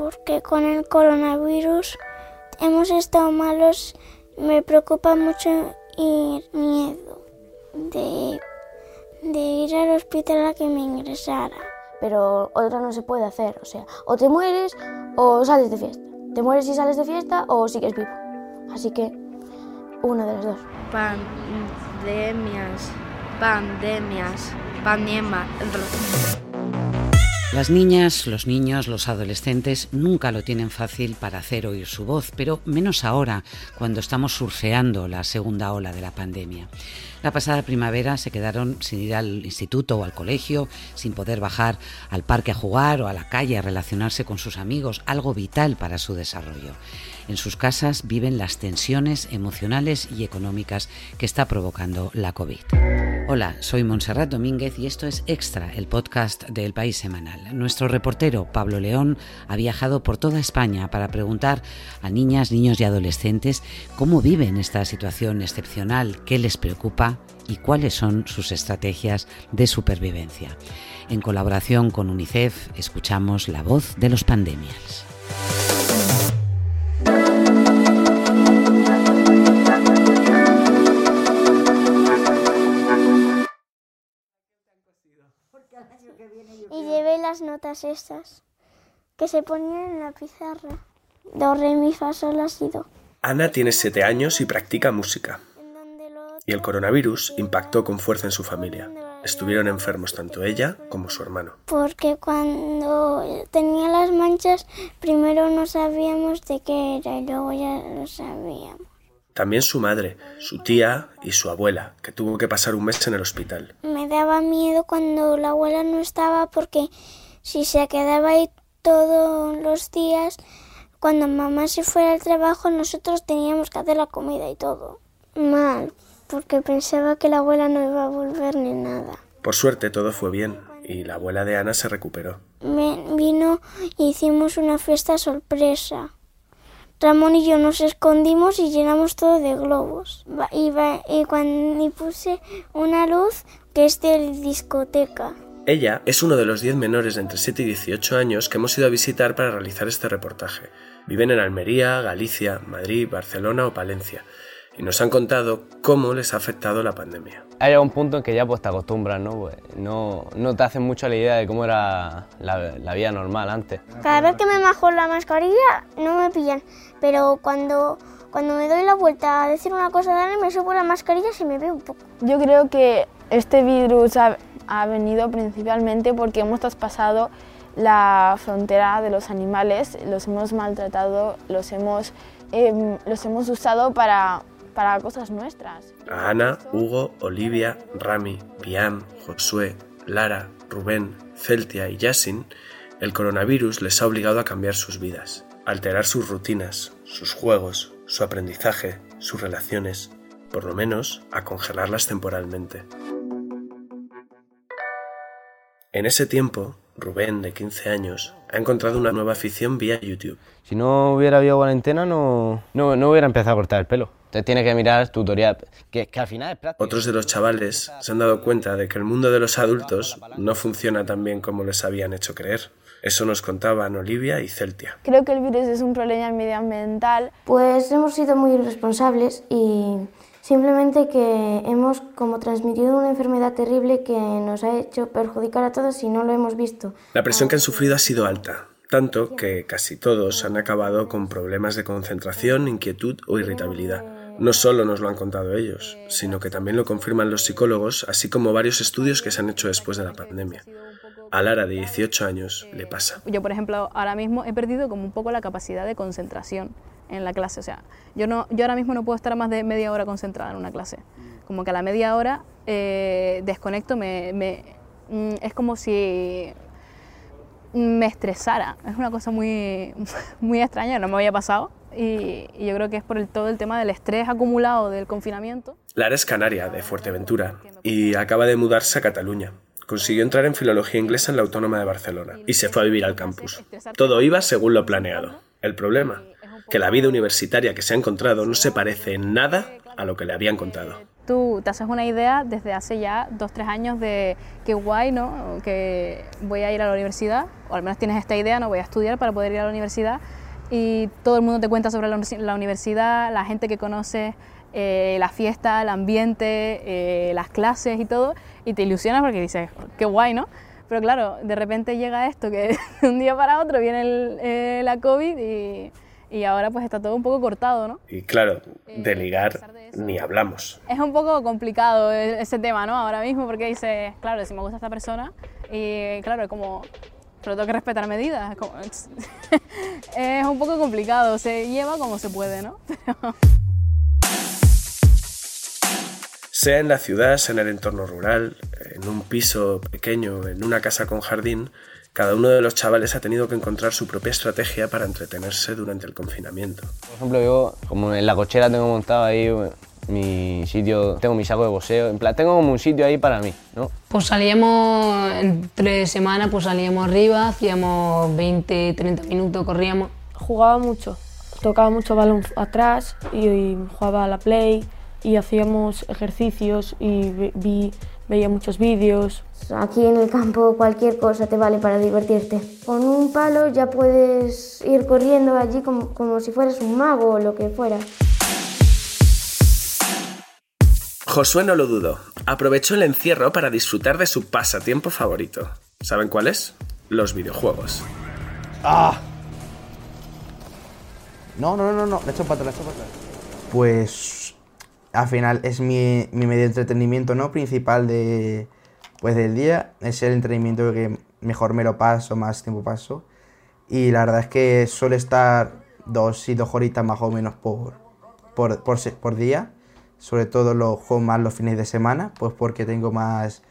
porque con el coronavirus hemos estado malos. Me preocupa mucho ir miedo de, de ir al hospital a que me ingresara. Pero otra no se puede hacer, o sea, o te mueres o sales de fiesta. Te mueres y sales de fiesta o sigues vivo. Así que, una de las dos. Pandemias, pandemias, pandemia. Las niñas, los niños, los adolescentes nunca lo tienen fácil para hacer oír su voz, pero menos ahora, cuando estamos surfeando la segunda ola de la pandemia. La pasada primavera se quedaron sin ir al instituto o al colegio, sin poder bajar al parque a jugar o a la calle a relacionarse con sus amigos, algo vital para su desarrollo. En sus casas viven las tensiones emocionales y económicas que está provocando la COVID. Hola, soy Montserrat Domínguez y esto es Extra, el podcast de El País Semanal. Nuestro reportero Pablo León ha viajado por toda España para preguntar a niñas, niños y adolescentes cómo viven esta situación excepcional, qué les preocupa y cuáles son sus estrategias de supervivencia. En colaboración con UNICEF escuchamos la voz de los pandemias. Y llevé las notas estas que se ponían en la pizarra. Do, re, mi, fa, sol, la, si, do. Ana tiene siete años y practica música. Y el coronavirus impactó con fuerza en su familia. Estuvieron enfermos tanto ella como su hermano. Porque cuando tenía las manchas, primero no sabíamos de qué era y luego ya lo sabíamos. También su madre, su tía y su abuela, que tuvo que pasar un mes en el hospital. Me daba miedo cuando la abuela no estaba porque si se quedaba ahí todos los días, cuando mamá se fuera al trabajo, nosotros teníamos que hacer la comida y todo. Mal, porque pensaba que la abuela no iba a volver ni nada. Por suerte todo fue bien y la abuela de Ana se recuperó. Me vino y hicimos una fiesta sorpresa. Ramón y yo nos escondimos y llenamos todo de globos. Y, y cuando y puse una luz que es de discoteca. Ella es uno de los 10 menores de entre 7 y 18 años que hemos ido a visitar para realizar este reportaje. Viven en Almería, Galicia, Madrid, Barcelona o Palencia y nos han contado cómo les ha afectado la pandemia. Hay un punto en que ya pues te acostumbras, ¿no? Pues, no, no te hacen mucho la idea de cómo era la, la vida normal antes. Cada vez que me majo la mascarilla no me pillan, pero cuando, cuando me doy la vuelta a decir una cosa alguien me subo la mascarilla y me veo un poco. Yo creo que este virus ha, ha venido principalmente porque hemos traspasado la frontera de los animales, los hemos maltratado, los hemos, em, los hemos usado para, para cosas nuestras. A Ana, Hugo, Olivia, Rami, Piam, Josué, Lara, Rubén, Celtia y Yasin, el coronavirus les ha obligado a cambiar sus vidas, a alterar sus rutinas, sus juegos, su aprendizaje, sus relaciones, por lo menos a congelarlas temporalmente. En ese tiempo, Rubén, de 15 años, ha encontrado una nueva afición vía YouTube. Si no hubiera habido cuarentena, no, no, no hubiera empezado a cortar el pelo. Entonces tienes que mirar tutorial, que, que al final es práctico. Otros de los chavales se han dado cuenta de que el mundo de los adultos no funciona tan bien como les habían hecho creer. Eso nos contaban Olivia y Celtia. Creo que el virus es un problema medioambiental Pues hemos sido muy irresponsables y simplemente que hemos como transmitido una enfermedad terrible que nos ha hecho perjudicar a todos y no lo hemos visto. La presión que han sufrido ha sido alta, tanto que casi todos han acabado con problemas de concentración, inquietud o irritabilidad. No solo nos lo han contado ellos, sino que también lo confirman los psicólogos, así como varios estudios que se han hecho después de la pandemia. A Lara, de 18 años, le pasa. Yo, por ejemplo, ahora mismo he perdido como un poco la capacidad de concentración en la clase. O sea, yo, no, yo ahora mismo no puedo estar más de media hora concentrada en una clase. Como que a la media hora eh, desconecto, me, mm, es como si me estresara. Es una cosa muy, muy extraña, no me había pasado. Y, y yo creo que es por el, todo el tema del estrés acumulado del confinamiento. Lara es canaria, de Fuerteventura, y acaba de mudarse a Cataluña. Consiguió entrar en filología inglesa en la Autónoma de Barcelona y se fue a vivir al campus. Todo iba según lo planeado. El problema, que la vida universitaria que se ha encontrado no se parece en nada a lo que le habían contado. Tú te haces una idea desde hace ya dos, tres años de qué guay, ¿no? Que voy a ir a la universidad, o al menos tienes esta idea, no voy a estudiar para poder ir a la universidad y todo el mundo te cuenta sobre la universidad, la gente que conoces, eh, la fiesta, el ambiente, eh, las clases y todo, y te ilusionas porque dices, qué guay, ¿no? Pero claro, de repente llega esto que de un día para otro viene eh, la COVID y, y, ahora pues está todo un poco cortado, ¿no? Y claro, de ligar ni hablamos. Es un poco complicado ese tema, ¿no? Ahora mismo porque dices, claro, si me gusta esta persona y claro, como pero tengo que respetar medidas. es un poco complicado, se lleva como se puede, ¿no? Sea en la ciudad, sea en el entorno rural, en un piso pequeño, en una casa con jardín, cada uno de los chavales ha tenido que encontrar su propia estrategia para entretenerse durante el confinamiento. Por ejemplo, yo, como en la cochera tengo montado ahí mi sitio, tengo mi saco de boxeo, en plan, tengo como un sitio ahí para mí, ¿no? Pues salíamos entre semanas, pues salíamos arriba, hacíamos 20, 30 minutos, corríamos. Jugaba mucho, tocaba mucho balón atrás y, jugaba a la play y hacíamos ejercicios y vi, veía muchos vídeos. Aquí en el campo cualquier cosa te vale para divertirte. Con un palo ya puedes ir corriendo allí como, como si fueras un mago o lo que fuera. Josué no lo dudó. Aprovechó el encierro para disfrutar de su pasatiempo favorito. ¿Saben cuál es? Los videojuegos. ¡Ah! No, no, no, no, le hecho para atrás, le hecho para. Pues al final es mi, medio de entretenimiento no principal de, pues, del día. Es el entretenimiento que mejor me lo paso, más tiempo paso. Y la verdad es que suele estar dos y dos horitas más o menos por, por, por, por día sobre todo los juego más los fines de semana, pues porque tengo más,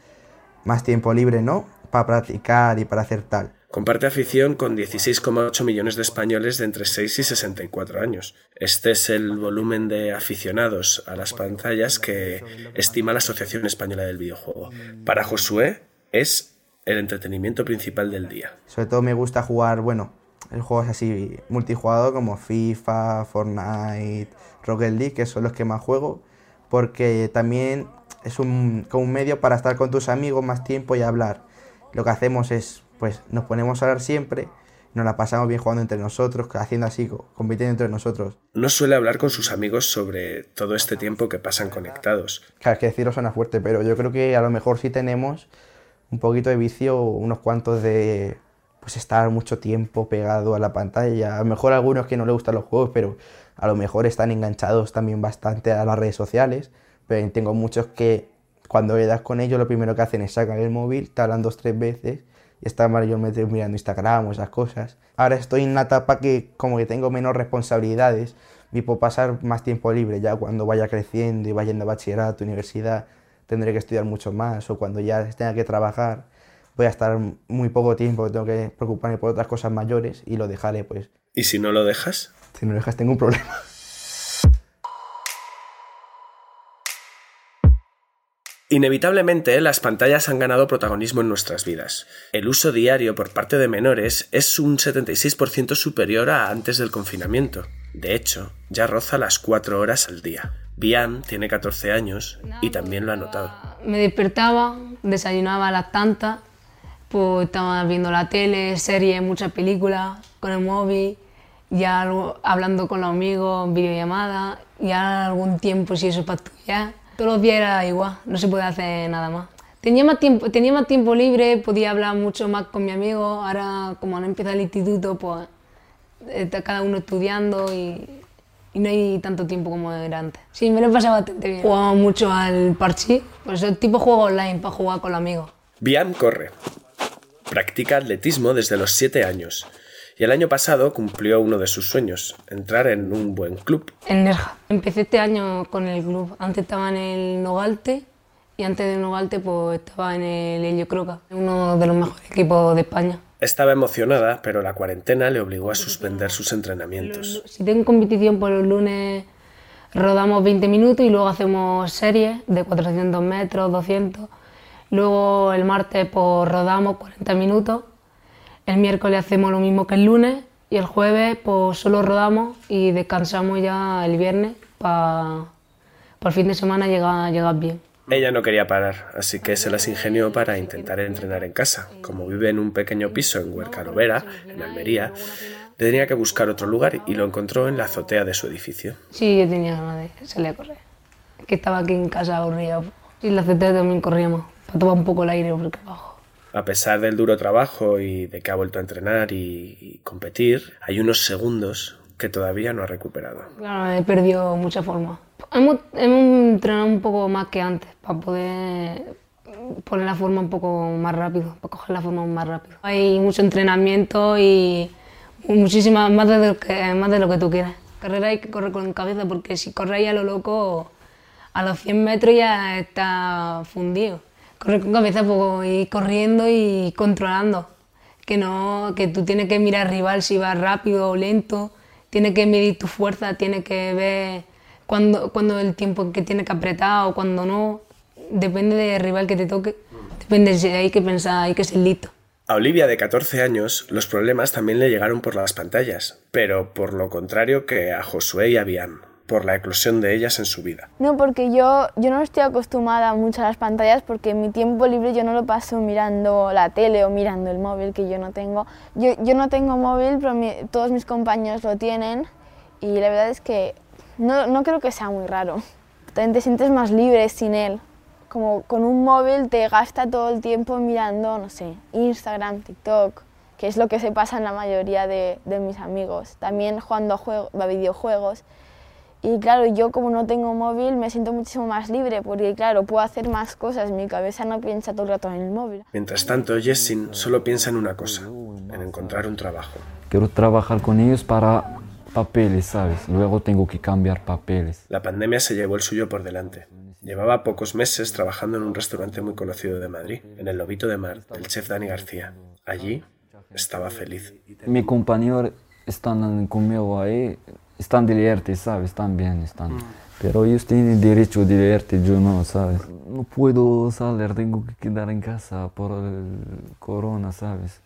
más tiempo libre, ¿no? Para practicar y para hacer tal. Comparte afición con 16,8 millones de españoles de entre 6 y 64 años. Este es el volumen de aficionados a las pantallas que estima la Asociación Española del Videojuego. Para Josué es el entretenimiento principal del día. Sobre todo me gusta jugar, bueno, juegos así multijugador como FIFA, Fortnite, Rocket League, que son los que más juego porque también es un, como un medio para estar con tus amigos más tiempo y hablar. Lo que hacemos es, pues nos ponemos a hablar siempre, nos la pasamos bien jugando entre nosotros, haciendo así, compitiendo entre nosotros. No suele hablar con sus amigos sobre todo este tiempo que pasan conectados. Claro, es que decirlo suena fuerte, pero yo creo que a lo mejor sí tenemos un poquito de vicio, unos cuantos de pues estar mucho tiempo pegado a la pantalla. A lo mejor algunos que no les gustan los juegos, pero a lo mejor están enganchados también bastante a las redes sociales, pero tengo muchos que cuando le con ellos lo primero que hacen es sacar el móvil, te hablan dos tres veces y están mayormente mirando Instagram o esas cosas. Ahora estoy en una etapa que como que tengo menos responsabilidades y puedo pasar más tiempo libre ya cuando vaya creciendo y vaya yendo a bachillerato, universidad, tendré que estudiar mucho más o cuando ya tenga que trabajar voy a estar muy poco tiempo, tengo que preocuparme por otras cosas mayores y lo dejaré pues. ¿Y si no lo dejas? Si no lo dejas tengo un problema. Inevitablemente, las pantallas han ganado protagonismo en nuestras vidas. El uso diario por parte de menores es un 76% superior a antes del confinamiento. De hecho, ya roza las 4 horas al día. Bian tiene 14 años y también lo ha notado. Me despertaba, desayunaba a las tantas, pues estaba viendo la tele, series, muchas películas, con el móvil ya hablando con los amigos, videollamada, ya algún tiempo si eso para estudiar. Todos los días era igual, no se puede hacer nada más. Tenía más, tiempo, tenía más tiempo libre, podía hablar mucho más con mi amigo, ahora como han empezado el instituto, pues está cada uno estudiando y, y, no hay tanto tiempo como era antes. Sí, me lo he pasado bastante bien. Jugaba mucho al parche, pues es tipo juego online para jugar con los amigos. Bian corre. Practica atletismo desde los 7 años y el año pasado cumplió uno de sus sueños, entrar en un buen club. En Nerja. Empecé este año con el club. Antes estaba en el Nogalte y antes de Nogalte pues estaba en el Helio Croca, uno de los mejores equipos de España. Estaba emocionada, pero la cuarentena le obligó a suspender sus entrenamientos. Si tengo competición por los lunes rodamos 20 minutos y luego hacemos series de 400 metros, 200. Luego el martes pues rodamos 40 minutos el miércoles hacemos lo mismo que el lunes y el jueves pues solo rodamos y descansamos ya el viernes para por fin de semana llegas, llegas bien. Ella no quería parar, así que se las ingenió para intentar entrenar en casa. Como vive en un pequeño piso en Huercarovera, en Almería, tenía que buscar otro lugar y lo encontró en la azotea de su edificio. Sí, yo tenía ganas de salir a correr. Que estaba aquí en casa aburrida. Y en la azotea también corríamos, para tomar un poco el aire porque abajo. A pesar del duro trabajo y de que ha vuelto a entrenar y, y competir, hay unos segundos que todavía no ha recuperado. Claro, he perdido mucha forma. Hemos, hemos entrenado un poco más que antes para poder poner la forma un poco más rápido, para coger la forma más rápido. Hay mucho entrenamiento y muchísimas más de lo que, más de lo que tú quieras. Carrera hay que correr con cabeza porque si corres a lo loco, a los 100 metros ya está fundido. Correr con cabeza, pues ir corriendo y controlando. Que, no, que tú tienes que mirar al rival si va rápido o lento, tienes que medir tu fuerza, tienes que ver cuando, cuando el tiempo que tiene que apretar o cuando no. Depende del rival que te toque. Depende, hay que pensar, hay que ser listo. A Olivia, de 14 años, los problemas también le llegaron por las pantallas, pero por lo contrario que a Josué y a Bian, por la eclosión de ellas en su vida. No, porque yo, yo no estoy acostumbrada mucho a las pantallas porque mi tiempo libre yo no lo paso mirando la tele o mirando el móvil que yo no tengo. Yo, yo no tengo móvil, pero mi, todos mis compañeros lo tienen y la verdad es que no, no creo que sea muy raro. También te sientes más libre sin él. Como con un móvil te gasta todo el tiempo mirando, no sé, Instagram, TikTok, que es lo que se pasa en la mayoría de, de mis amigos. También jugando a, juego, a videojuegos. Y claro, yo como no tengo móvil me siento muchísimo más libre porque claro, puedo hacer más cosas, mi cabeza no piensa todo el rato en el móvil. Mientras tanto, Jessin solo piensa en una cosa, en encontrar un trabajo. Quiero trabajar con ellos para papeles, ¿sabes? Luego tengo que cambiar papeles. La pandemia se llevó el suyo por delante. Llevaba pocos meses trabajando en un restaurante muy conocido de Madrid, en el Lobito de Mar, del chef Dani García. Allí estaba feliz. Mi compañero están conmigo ahí, están divierte, ¿sabes? Están bien, están. Pero ellos tienen derecho a divertir, yo no, ¿sabes? No puedo salir, tengo que quedar en casa por el corona, ¿sabes?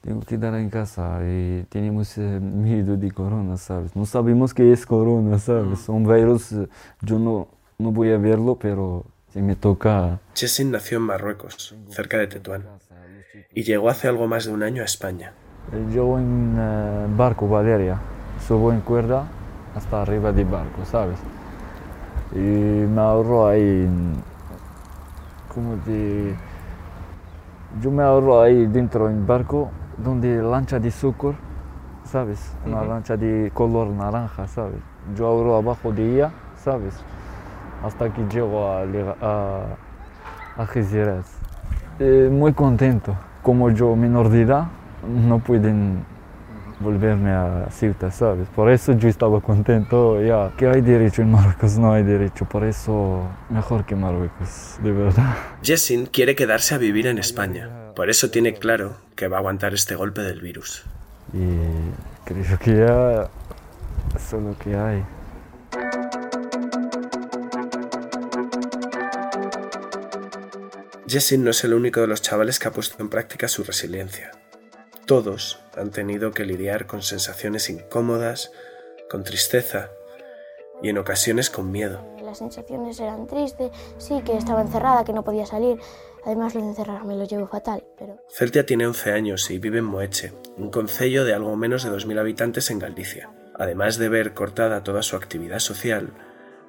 Tengo que quedar en casa y tenemos eh, miedo de corona, ¿sabes? No sabemos qué es corona, ¿sabes? Un virus, eh, yo no, no voy a verlo, pero si me toca... Jessin nació en Marruecos, cerca de Tetuán, y llegó hace algo más de un año a España. Yo en eh, barco Valeria, subo en cuerda hasta arriba del barco, ¿sabes? Y me ahorro ahí, como de... Yo me ahorro ahí dentro del barco, donde lancha de azúcar, ¿sabes? Una lancha de color naranja, ¿sabes? Yo ahorro abajo de ella, ¿sabes? Hasta que llego a, a, a. Eh, muy contento. Como yo menor de edad, no pueden volverme a Ceuta, ¿sabes? Por eso yo estaba contento, ya, que hay derecho en Marruecos, no hay derecho, por eso mejor que Marruecos, de verdad. Jessin quiere quedarse a vivir en España, por eso tiene claro que va a aguantar este golpe del virus. Y creo que ya eso es lo que hay. Jessin no es el único de los chavales que ha puesto en práctica su resiliencia. Todos han tenido que lidiar con sensaciones incómodas, con tristeza y en ocasiones con miedo. Las sensaciones eran tristes, sí, que estaba encerrada, que no podía salir. Además, lo de encerrar me lo llevo fatal, pero... Celtia tiene 11 años y vive en Moeche, un concello de algo menos de 2.000 habitantes en Galicia. Además de ver cortada toda su actividad social,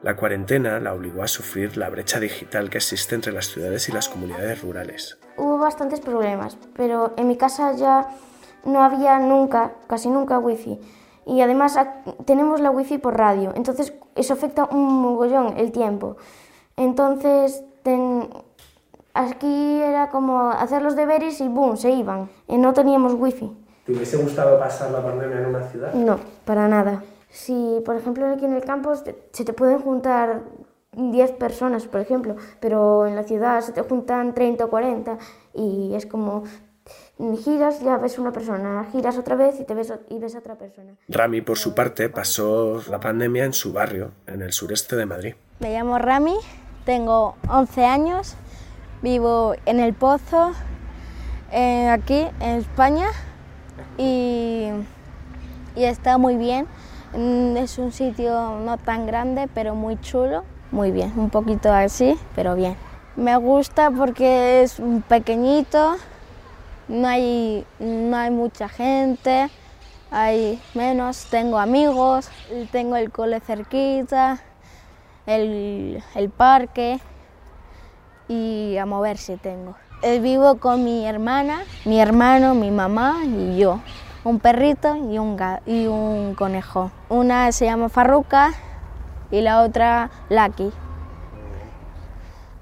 la cuarentena la obligó a sufrir la brecha digital que existe entre las ciudades y las comunidades rurales. Hubo bastantes problemas, pero en mi casa ya no había nunca, casi nunca wifi. Y además tenemos la wifi por radio, entonces eso afecta un mogollón el tiempo. Entonces ten... aquí era como hacer los deberes y boom, se iban. Y no teníamos wifi. ¿Te hubiese gustado pasar la pandemia en una ciudad? No, para nada. Si, por ejemplo, aquí en el campo se te pueden juntar 10 personas, por ejemplo, pero en la ciudad se te juntan 30 o 40 y es como giras, ya ves una persona, giras otra vez y, te ves, y ves a otra persona. Rami, por su parte, pasó la pandemia en su barrio, en el sureste de Madrid. Me llamo Rami, tengo 11 años, vivo en El Pozo, eh, aquí en España, y, y está muy bien. Es un sitio no tan grande, pero muy chulo. muy bien, un poquito así, pero bien. Me gusta porque es pequeñito, no hay, no hay mucha gente, hay menos, tengo amigos, tengo el cole cerquita, el, el parque y a moverse tengo. Eh, vivo con mi hermana, mi hermano, mi mamá y yo. Un perrito y un, y un conejo. Una se llama Farruca y la otra Lucky.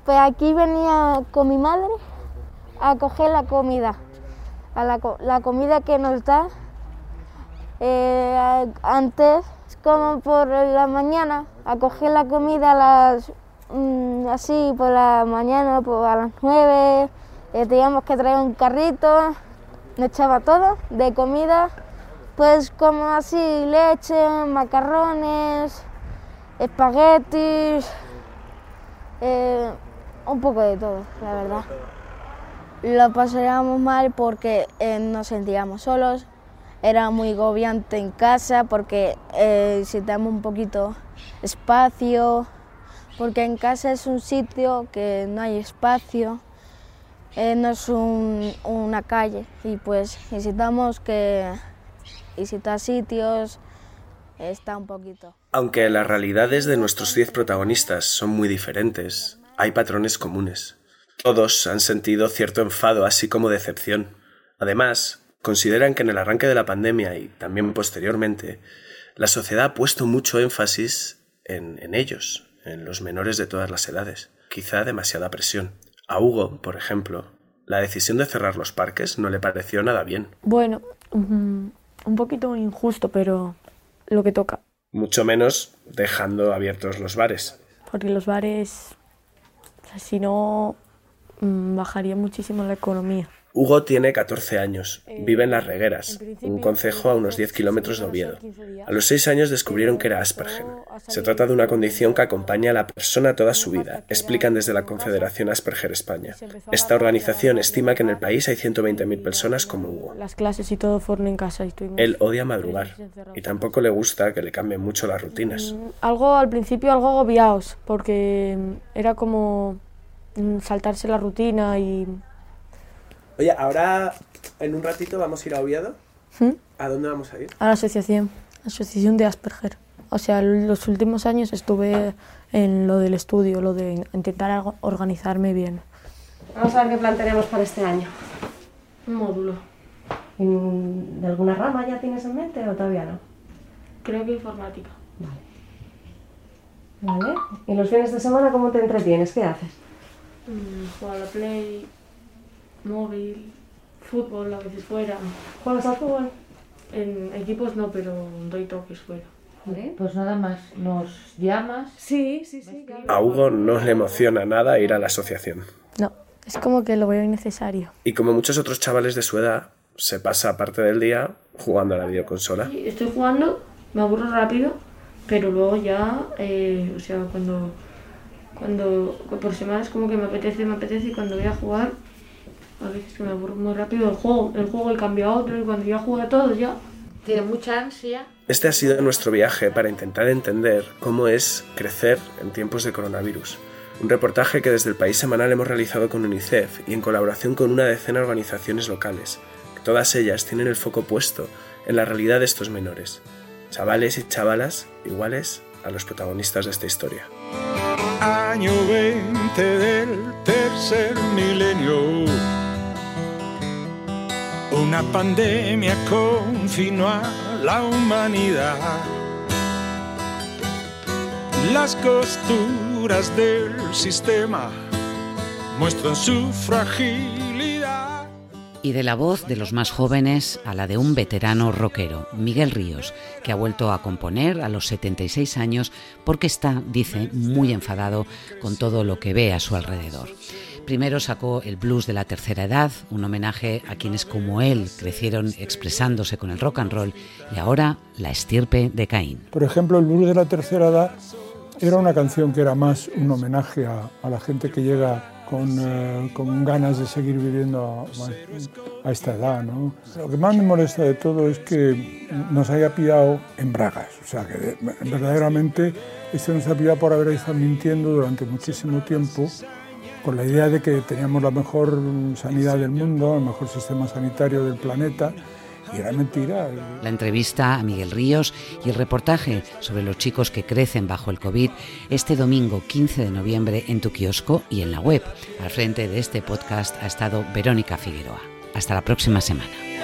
Pues aquí venía con mi madre a coger la comida, a la, la comida que nos da. Eh, antes, como por la mañana, a coger la comida las, mm, así por la mañana, pues a las nueve, eh, teníamos que traer un carrito, nos echaba todo de comida, pues como así leche, macarrones, espaguetis, eh, un poco de todo, la verdad. Lo pasábamos mal porque eh, nos sentíamos solos, era muy agobiante en casa porque eh, necesitamos un poquito espacio, porque en casa es un sitio que no hay espacio eh, no es una calle y pues necesitamos que visitar sitios, está un poquito. Aunque las realidades de nuestros diez protagonistas son muy diferentes, hay patrones comunes. Todos han sentido cierto enfado, así como decepción. Además, consideran que en el arranque de la pandemia y también posteriormente, la sociedad ha puesto mucho énfasis en, en ellos, en los menores de todas las edades. Quizá demasiada presión. A Hugo, por ejemplo, la decisión de cerrar los parques no le pareció nada bien. Bueno, un poquito injusto, pero lo que toca. Mucho menos dejando abiertos los bares. Porque los bares, si no, bajaría muchísimo la economía. Hugo tiene 14 años, vive en Las Regueras, un concejo a unos 10 kilómetros de Oviedo. A los 6 años descubrieron que era Asperger. Se trata de una condición que acompaña a la persona toda su vida, explican desde la Confederación Asperger España. Esta organización estima que en el país hay 120.000 personas como Hugo. Las clases y todo fueron en casa. Él odia madrugar y tampoco le gusta que le cambien mucho las rutinas. Mm, algo al principio, algo agobiados, porque era como mm, saltarse la rutina y Oye, ahora en un ratito vamos a ir a Oviedo. ¿Mm? ¿A dónde vamos a ir? A la asociación, asociación de Asperger. O sea, los últimos años estuve en lo del estudio, lo de intentar organizarme bien. Vamos a ver qué plan tenemos para este año. Un módulo. ¿De alguna rama ya tienes en mente o todavía no? Creo que informática. Vale. Vale. ¿Y los fines de semana cómo te entretienes? ¿Qué haces? Mm, jugar a la Play, móvil, fútbol a veces fuera. ¿Juegas al fútbol? En equipos no, pero doy toques fuera. Pues nada más, nos llamas. Sí, sí, sí. A Hugo no le emociona nada ir a la asociación. No, es como que lo veo innecesario. Y como muchos otros chavales de su edad, se pasa parte del día jugando a la videoconsola. Sí, estoy jugando, me aburro rápido, pero luego ya, eh, o sea, cuando, cuando por semanas como que me apetece, me apetece y cuando voy a jugar a veces que me aburro muy rápido el juego, el juego y cambio a otro y cuando ya juega todo ya... Tiene mucha ansia. Este ha sido nuestro viaje para intentar entender cómo es crecer en tiempos de coronavirus. Un reportaje que desde el País Semanal hemos realizado con UNICEF y en colaboración con una decena de organizaciones locales. Todas ellas tienen el foco puesto en la realidad de estos menores. Chavales y chavalas iguales a los protagonistas de esta historia. Año 20 del tercer milenio una pandemia confinó a la humanidad. Las costuras del sistema muestran su fragilidad. Y de la voz de los más jóvenes a la de un veterano rockero, Miguel Ríos, que ha vuelto a componer a los 76 años porque está, dice, muy enfadado con todo lo que ve a su alrededor. Primero sacó el blues de la tercera edad, un homenaje a quienes como él crecieron expresándose con el rock and roll, y ahora la estirpe de Caín. Por ejemplo, el blues de la tercera edad era una canción que era más un homenaje a, la gente que llega con, eh, con ganas de seguir viviendo a, a, esta edad. ¿no? Lo que más me molesta de todo es que nos haya pillado en bragas, o sea, que verdaderamente esto nos ha pillado por haber estado mintiendo durante muchísimo tiempo con la idea de que teníamos la mejor sanidad del mundo, el mejor sistema sanitario del planeta era mentira. La entrevista a Miguel Ríos y el reportaje sobre los chicos que crecen bajo el COVID este domingo 15 de noviembre en tu kiosco y en la web. Al frente de este podcast ha estado Verónica Figueroa. Hasta la próxima semana.